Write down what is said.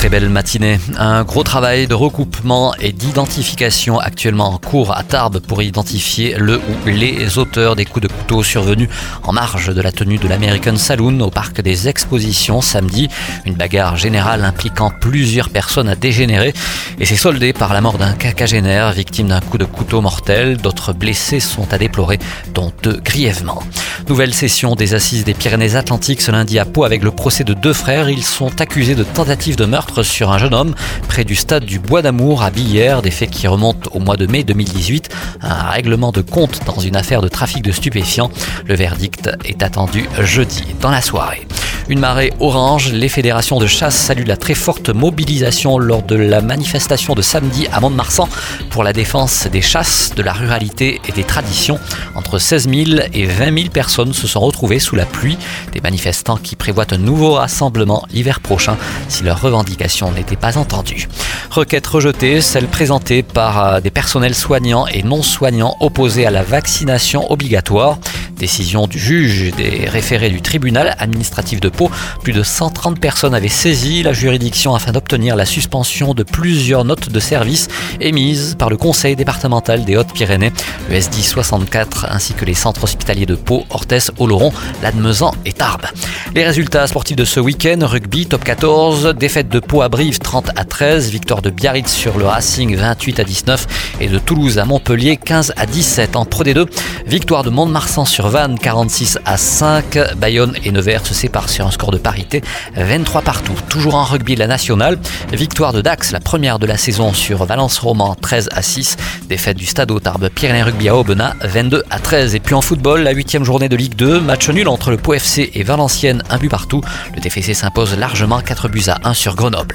Très belle matinée. Un gros travail de recoupement et d'identification actuellement en cours à Tarbes pour identifier le ou les auteurs des coups de couteau survenus en marge de la tenue de l'American Saloon au parc des expositions samedi. Une bagarre générale impliquant plusieurs personnes a dégénéré et s'est soldée par la mort d'un cacagénaire victime d'un coup de couteau mortel. D'autres blessés sont à déplorer, dont deux grièvement. Nouvelle session des assises des Pyrénées-Atlantiques ce lundi à Pau avec le procès de deux frères. Ils sont accusés de tentative de meurtre sur un jeune homme près du stade du Bois d'Amour à Billère, des faits qui remontent au mois de mai 2018, un règlement de compte dans une affaire de trafic de stupéfiants. Le verdict est attendu jeudi dans la soirée. Une marée orange, les fédérations de chasse saluent la très forte mobilisation lors de la manifestation de samedi à Mont-de-Marsan pour la défense des chasses, de la ruralité et des traditions. Entre 16 000 et 20 000 personnes se sont retrouvées sous la pluie. Des manifestants qui prévoient un nouveau rassemblement l'hiver prochain si leurs revendications n'étaient pas entendues. Requête rejetée, celle présentée par euh, des personnels soignants et non soignants opposés à la vaccination obligatoire. Décision du juge des référés du tribunal administratif de Pau. Plus de 130 personnes avaient saisi la juridiction afin d'obtenir la suspension de plusieurs notes de service émises par le conseil départemental des Hautes-Pyrénées, le SD 64 ainsi que les centres hospitaliers de Pau, Orthès, Oloron, Lannemezan et Tarbes. Les résultats sportifs de ce week-end, rugby top 14, défaite de Pau à Brive 30 à 13, victoire de Biarritz sur le Racing 28 à 19 et de Toulouse à Montpellier 15 à 17 en Pro D2, victoire de Mont-de-Marsan sur Vannes 46 à 5. Bayonne et Nevers se séparent sur un score de parité 23 partout. Toujours en rugby la nationale, victoire de Dax, la première de la saison sur Valence Roman 13 à 6. Défaite du Stade Tarbes Pyrénées Rugby à Aubenas 22 à 13. Et puis en football, la huitième journée de Ligue 2, match nul entre le Pau FC et Valenciennes, un but partout. Le TFC s'impose largement 4 buts à 1 sur Grenoble.